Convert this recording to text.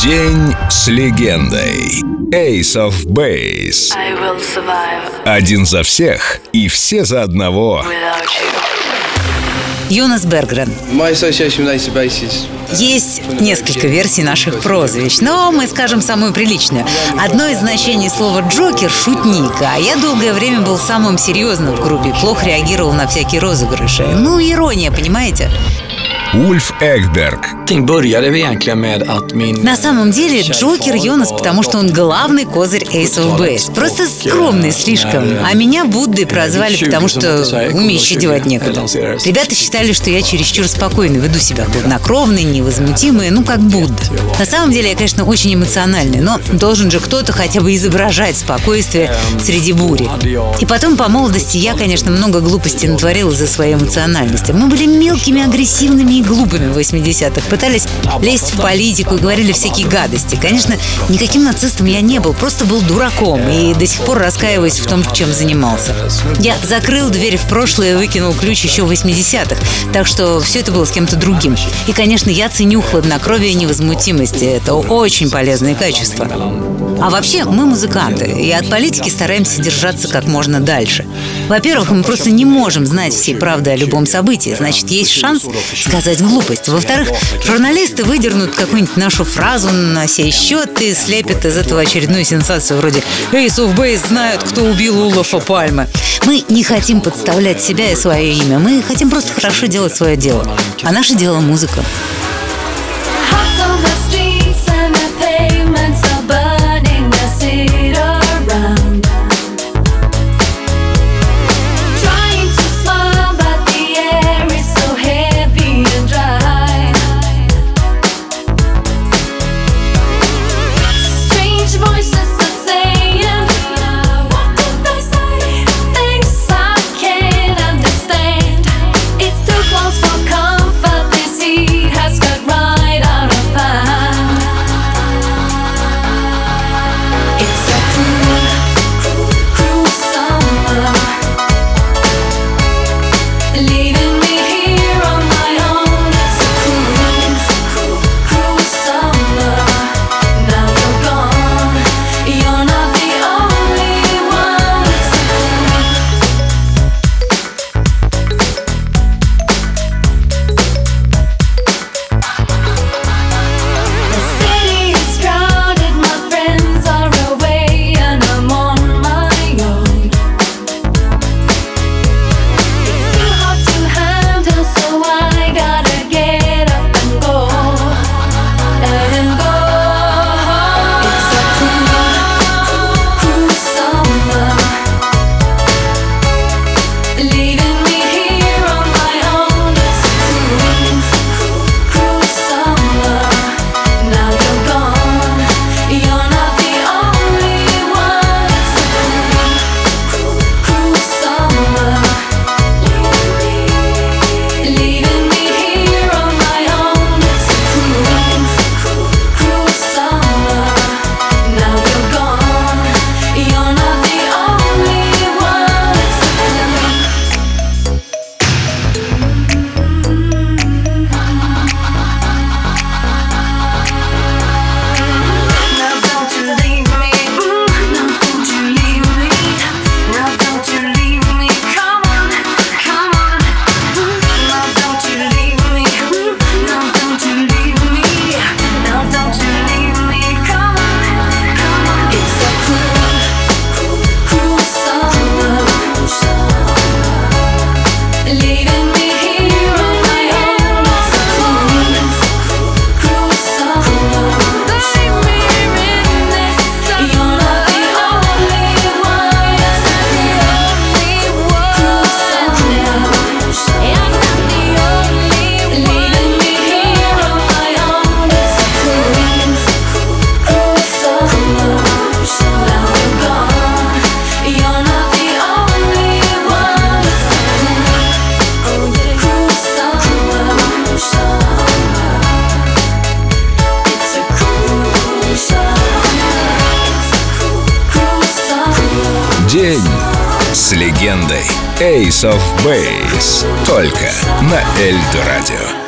День с легендой. Ace of Base. I will survive Один за всех и все за одного. Йонас Бергрен. Есть несколько версий наших прозвищ, но мы скажем самую приличную. Одно из значений слова «джокер» — «шутник», а я долгое время был самым серьезным в группе, плохо реагировал на всякие розыгрыши. Ну, ирония, понимаете? Ульф Экберг. Allting började egentligen med att min... На самом деле Джокер Йонас, потому что он главный козырь Ace of Base. Просто скромный слишком. А меня Буддой прозвали, потому что умеющий девать некуда. Ребята считали, что я чересчур спокойно веду себя хладнокровный, невозмутимый, ну как Будда. На самом деле я, конечно, очень эмоциональный, но должен же кто-то хотя бы изображать спокойствие среди бури. И потом по молодости я, конечно, много глупостей натворил из-за своей эмоциональности. Мы были мелкими, агрессивными и глупыми в 80-х. Пытались лезть в политику и говорили всякие гадости. Конечно, никаким нацистом я не был, просто был дураком и до сих пор раскаиваюсь в том, чем занимался. Я закрыл дверь в прошлое и выкинул ключ еще в 80-х, так что все это было с кем-то другим. И, конечно, я ценю хладнокровие и невозмутимость. Это очень полезные качества. А вообще, мы музыканты, и от политики стараемся держаться как можно дальше. Во-первых, мы просто не можем знать всей правды о любом событии, значит, есть шанс сказать глупость. Во-вторых, журналисты выдернут какую-нибудь нашу фразу на сей счет и слепят из этого очередную сенсацию вроде «Ace of Base знают, кто убил Улафа Пальмы». Мы не хотим подставлять себя и свое имя, мы хотим просто хорошо делать свое дело. А наше дело – музыка. День с легендой. Ace of Base. Только на Эльдо Радио.